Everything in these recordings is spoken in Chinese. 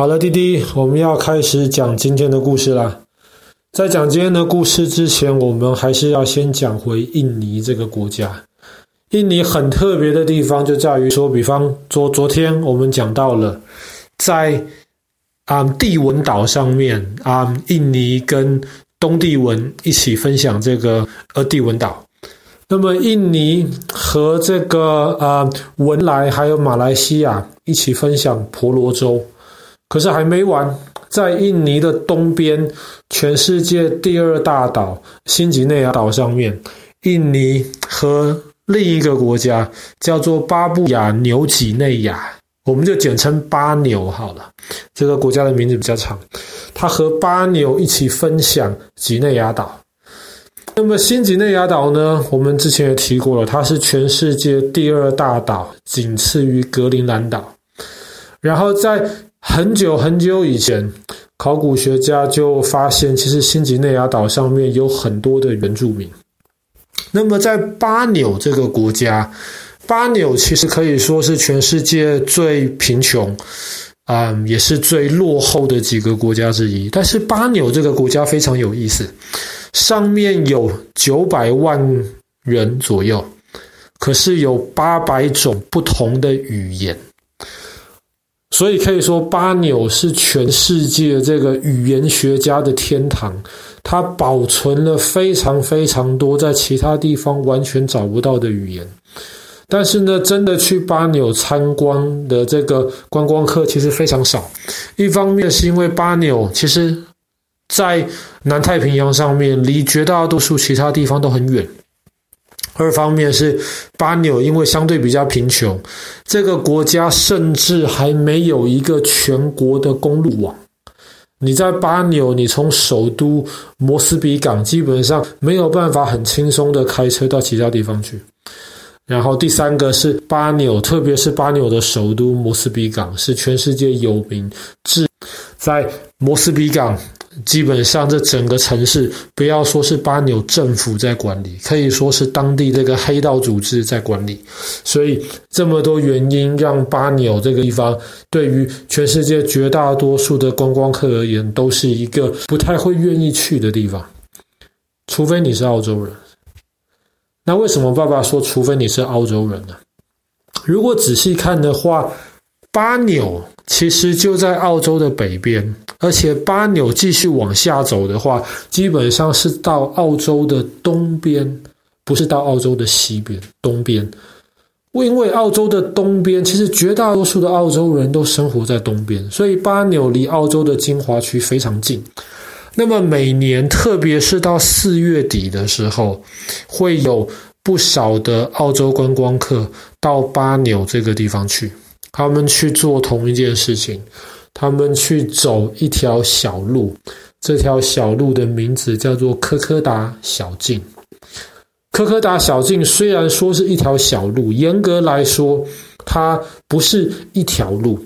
好了，弟弟，我们要开始讲今天的故事了。在讲今天的故事之前，我们还是要先讲回印尼这个国家。印尼很特别的地方就在于说，比方昨昨天我们讲到了，在啊帝汶岛上面啊，印尼跟东帝汶一起分享这个呃帝汶岛。那么印尼和这个啊文莱还有马来西亚一起分享婆罗洲。可是还没完，在印尼的东边，全世界第二大岛新几内亚岛上面，印尼和另一个国家叫做巴布亚纽几内亚，我们就简称巴纽好了。这个国家的名字比较长，它和巴纽一起分享几内亚岛。那么新几内亚岛呢？我们之前也提过了，它是全世界第二大岛，仅次于格陵兰岛。然后在很久很久以前，考古学家就发现，其实新几内亚岛上面有很多的原住民。那么，在巴纽这个国家，巴纽其实可以说是全世界最贫穷，啊、嗯，也是最落后的几个国家之一。但是，巴纽这个国家非常有意思，上面有九百万人左右，可是有八百种不同的语言。所以可以说，巴纽是全世界这个语言学家的天堂。它保存了非常非常多在其他地方完全找不到的语言。但是呢，真的去巴纽参观的这个观光客其实非常少。一方面是因为巴纽其实，在南太平洋上面，离绝大多数其他地方都很远。二方面是巴纽，因为相对比较贫穷，这个国家甚至还没有一个全国的公路网。你在巴纽，你从首都摩斯比港基本上没有办法很轻松的开车到其他地方去。然后第三个是巴纽，特别是巴纽的首都摩斯比港是全世界有名，至在摩斯比港。基本上，这整个城市不要说是巴纽政府在管理，可以说是当地这个黑道组织在管理。所以，这么多原因让巴纽这个地方对于全世界绝大多数的观光客而言，都是一个不太会愿意去的地方。除非你是澳洲人。那为什么爸爸说除非你是澳洲人呢？如果仔细看的话，巴纽其实就在澳洲的北边。而且巴纽继续往下走的话，基本上是到澳洲的东边，不是到澳洲的西边，东边。因为澳洲的东边，其实绝大多数的澳洲人都生活在东边，所以巴纽离澳洲的精华区非常近。那么每年，特别是到四月底的时候，会有不少的澳洲观光客到巴纽这个地方去，他们去做同一件事情。他们去走一条小路，这条小路的名字叫做科科达小径。科科达小径虽然说是一条小路，严格来说，它不是一条路，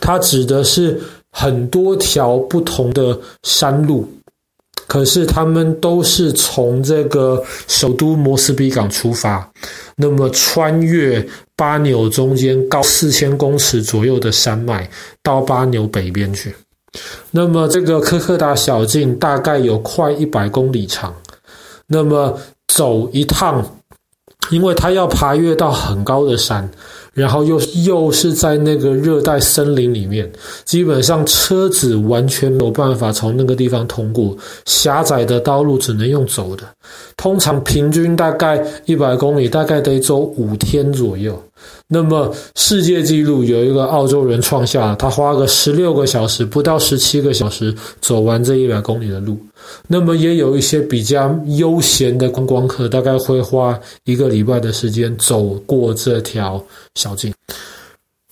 它指的是很多条不同的山路。可是他们都是从这个首都摩斯比港出发，那么穿越巴纽中间高四千公尺左右的山脉，到巴纽北边去。那么这个科克达小径大概有快一百公里长，那么走一趟，因为它要爬越到很高的山。然后又又是在那个热带森林里面，基本上车子完全没有办法从那个地方通过，狭窄的道路只能用走的。通常平均大概一百公里，大概得走五天左右。那么世界纪录有一个澳洲人创下，他花个十六个小时，不到十七个小时走完这一百公里的路。那么也有一些比较悠闲的观光客，大概会花一个礼拜的时间走过这条小径。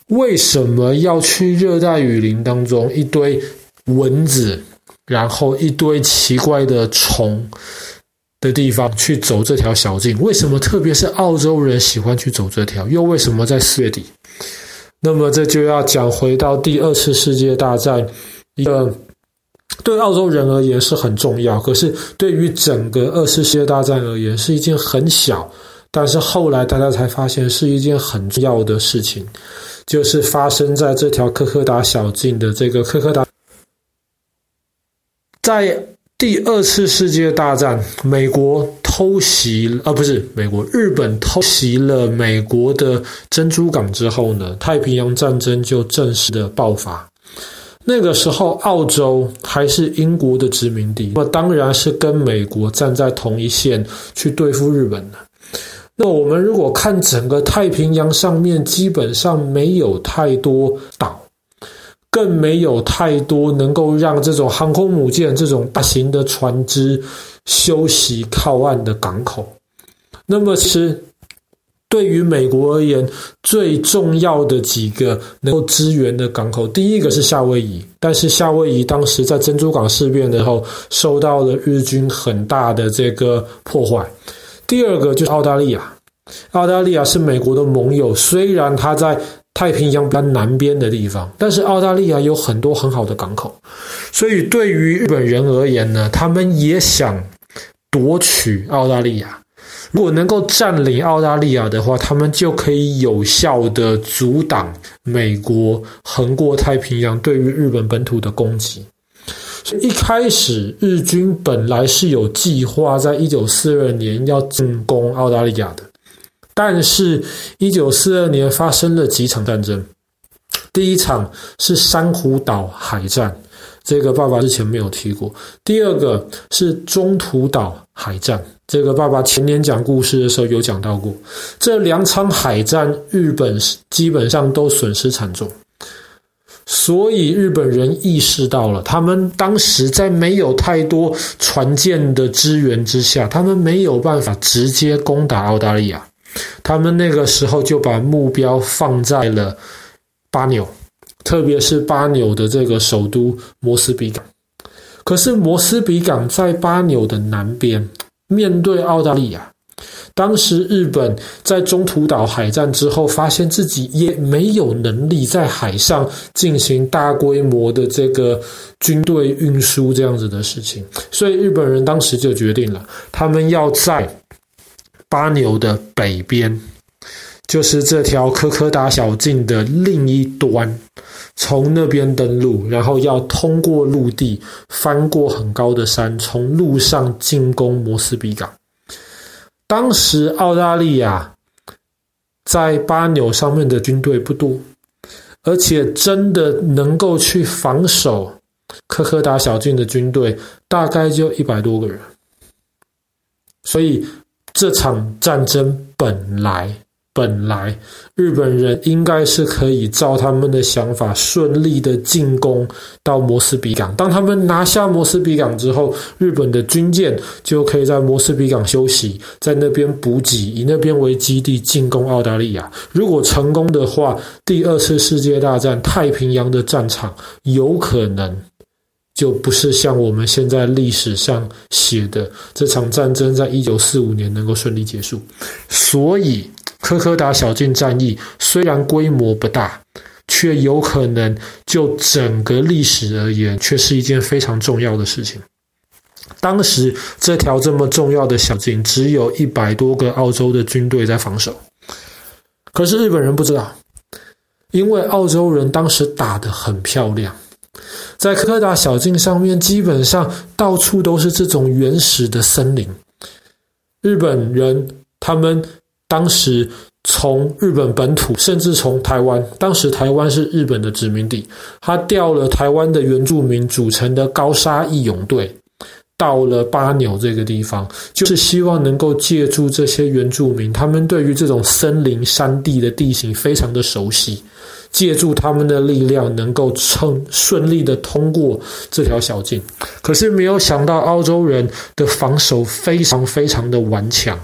为什么要去热带雨林当中一堆蚊子，然后一堆奇怪的虫的地方去走这条小径？为什么特别是澳洲人喜欢去走这条？又为什么在四月底？那么这就要讲回到第二次世界大战一个。对澳洲人而言是很重要，可是对于整个二次世界大战而言是一件很小，但是后来大家才发现是一件很重要的事情，就是发生在这条科科达小径的这个科科达，在第二次世界大战，美国偷袭，啊，不是美国，日本偷袭了美国的珍珠港之后呢，太平洋战争就正式的爆发。那个时候，澳洲还是英国的殖民地，那当然是跟美国站在同一线去对付日本的。那我们如果看整个太平洋上面，基本上没有太多岛，更没有太多能够让这种航空母舰、这种大型的船只休息靠岸的港口。那么是。对于美国而言，最重要的几个能够支援的港口，第一个是夏威夷，但是夏威夷当时在珍珠港事变的时候受到了日军很大的这个破坏。第二个就是澳大利亚，澳大利亚是美国的盟友，虽然它在太平洋比较南边的地方，但是澳大利亚有很多很好的港口，所以对于日本人而言呢，他们也想夺取澳大利亚。如果能够占领澳大利亚的话，他们就可以有效地阻挡美国横过太平洋对于日本本土的攻击。所以一开始，日军本来是有计划在一九四二年要进攻澳大利亚的，但是，一九四二年发生了几场战争。第一场是珊瑚岛海战，这个爸爸之前没有提过。第二个是中途岛海战。这个爸爸前年讲故事的时候有讲到过，这两场海战，日本基本上都损失惨重，所以日本人意识到了，他们当时在没有太多船舰的支援之下，他们没有办法直接攻打澳大利亚，他们那个时候就把目标放在了巴纽，特别是巴纽的这个首都摩斯比港。可是摩斯比港在巴纽的南边。面对澳大利亚，当时日本在中途岛海战之后，发现自己也没有能力在海上进行大规模的这个军队运输这样子的事情，所以日本人当时就决定了，他们要在巴纽的北边，就是这条科科达小径的另一端。从那边登陆，然后要通过陆地，翻过很高的山，从陆上进攻摩斯比港。当时澳大利亚在巴纽上面的军队不多，而且真的能够去防守科科达小径的军队大概就一百多个人，所以这场战争本来。本来日本人应该是可以照他们的想法顺利的进攻到摩斯比港。当他们拿下摩斯比港之后，日本的军舰就可以在摩斯比港休息，在那边补给，以那边为基地进攻澳大利亚。如果成功的话，第二次世界大战太平洋的战场有可能就不是像我们现在历史上写的这场战争在一九四五年能够顺利结束。所以。科科达小径战役虽然规模不大，却有可能就整个历史而言，却是一件非常重要的事情。当时这条这么重要的小径，只有一百多个澳洲的军队在防守，可是日本人不知道，因为澳洲人当时打得很漂亮，在科达小径上面，基本上到处都是这种原始的森林。日本人他们。当时从日本本土，甚至从台湾，当时台湾是日本的殖民地，他调了台湾的原住民组成的高沙义勇队，到了巴纽这个地方，就是希望能够借助这些原住民，他们对于这种森林山地的地形非常的熟悉，借助他们的力量，能够趁顺利的通过这条小径。可是没有想到，澳洲人的防守非常非常的顽强。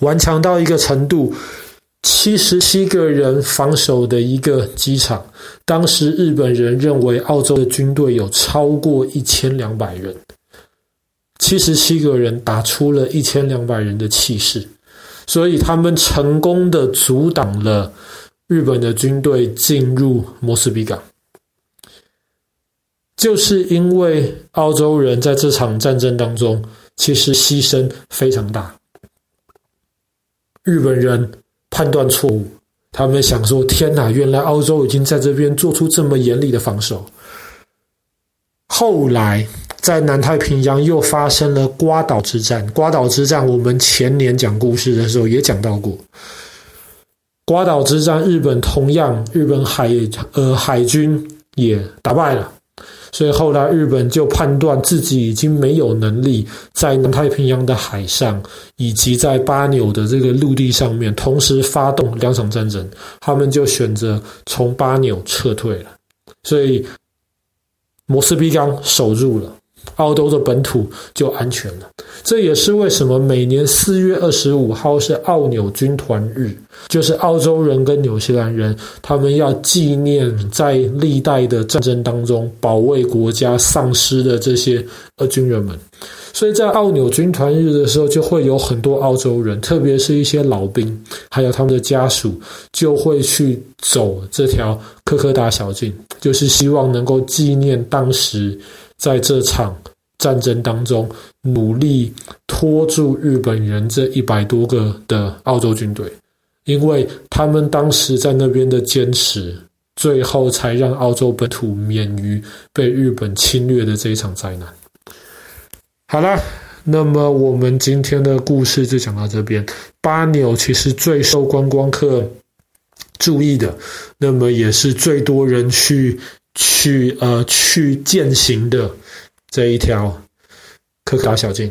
顽强到一个程度，七十七个人防守的一个机场，当时日本人认为澳洲的军队有超过一千两百人，七十七个人打出了一千两百人的气势，所以他们成功的阻挡了日本的军队进入摩斯比港，就是因为澳洲人在这场战争当中其实牺牲非常大。日本人判断错误，他们想说：“天哪，原来澳洲已经在这边做出这么严厉的防守。”后来在南太平洋又发生了瓜岛之战。瓜岛之战，我们前年讲故事的时候也讲到过。瓜岛之战，日本同样，日本海呃海军也打败了。所以后来日本就判断自己已经没有能力在南太平洋的海上以及在巴纽的这个陆地上面同时发动两场战争，他们就选择从巴纽撤退了。所以摩斯比港守住了。澳洲的本土就安全了，这也是为什么每年四月二十五号是澳纽军团日，就是澳洲人跟纽西兰人他们要纪念在历代的战争当中保卫国家丧失的这些呃军人们，所以在澳纽军团日的时候，就会有很多澳洲人，特别是一些老兵，还有他们的家属，就会去走这条科科达小径，就是希望能够纪念当时。在这场战争当中，努力拖住日本人这一百多个的澳洲军队，因为他们当时在那边的坚持，最后才让澳洲本土免于被日本侵略的这一场灾难。好了，那么我们今天的故事就讲到这边。巴纽其实最受观光客注意的，那么也是最多人去。去呃去践行的这一条可卡小径。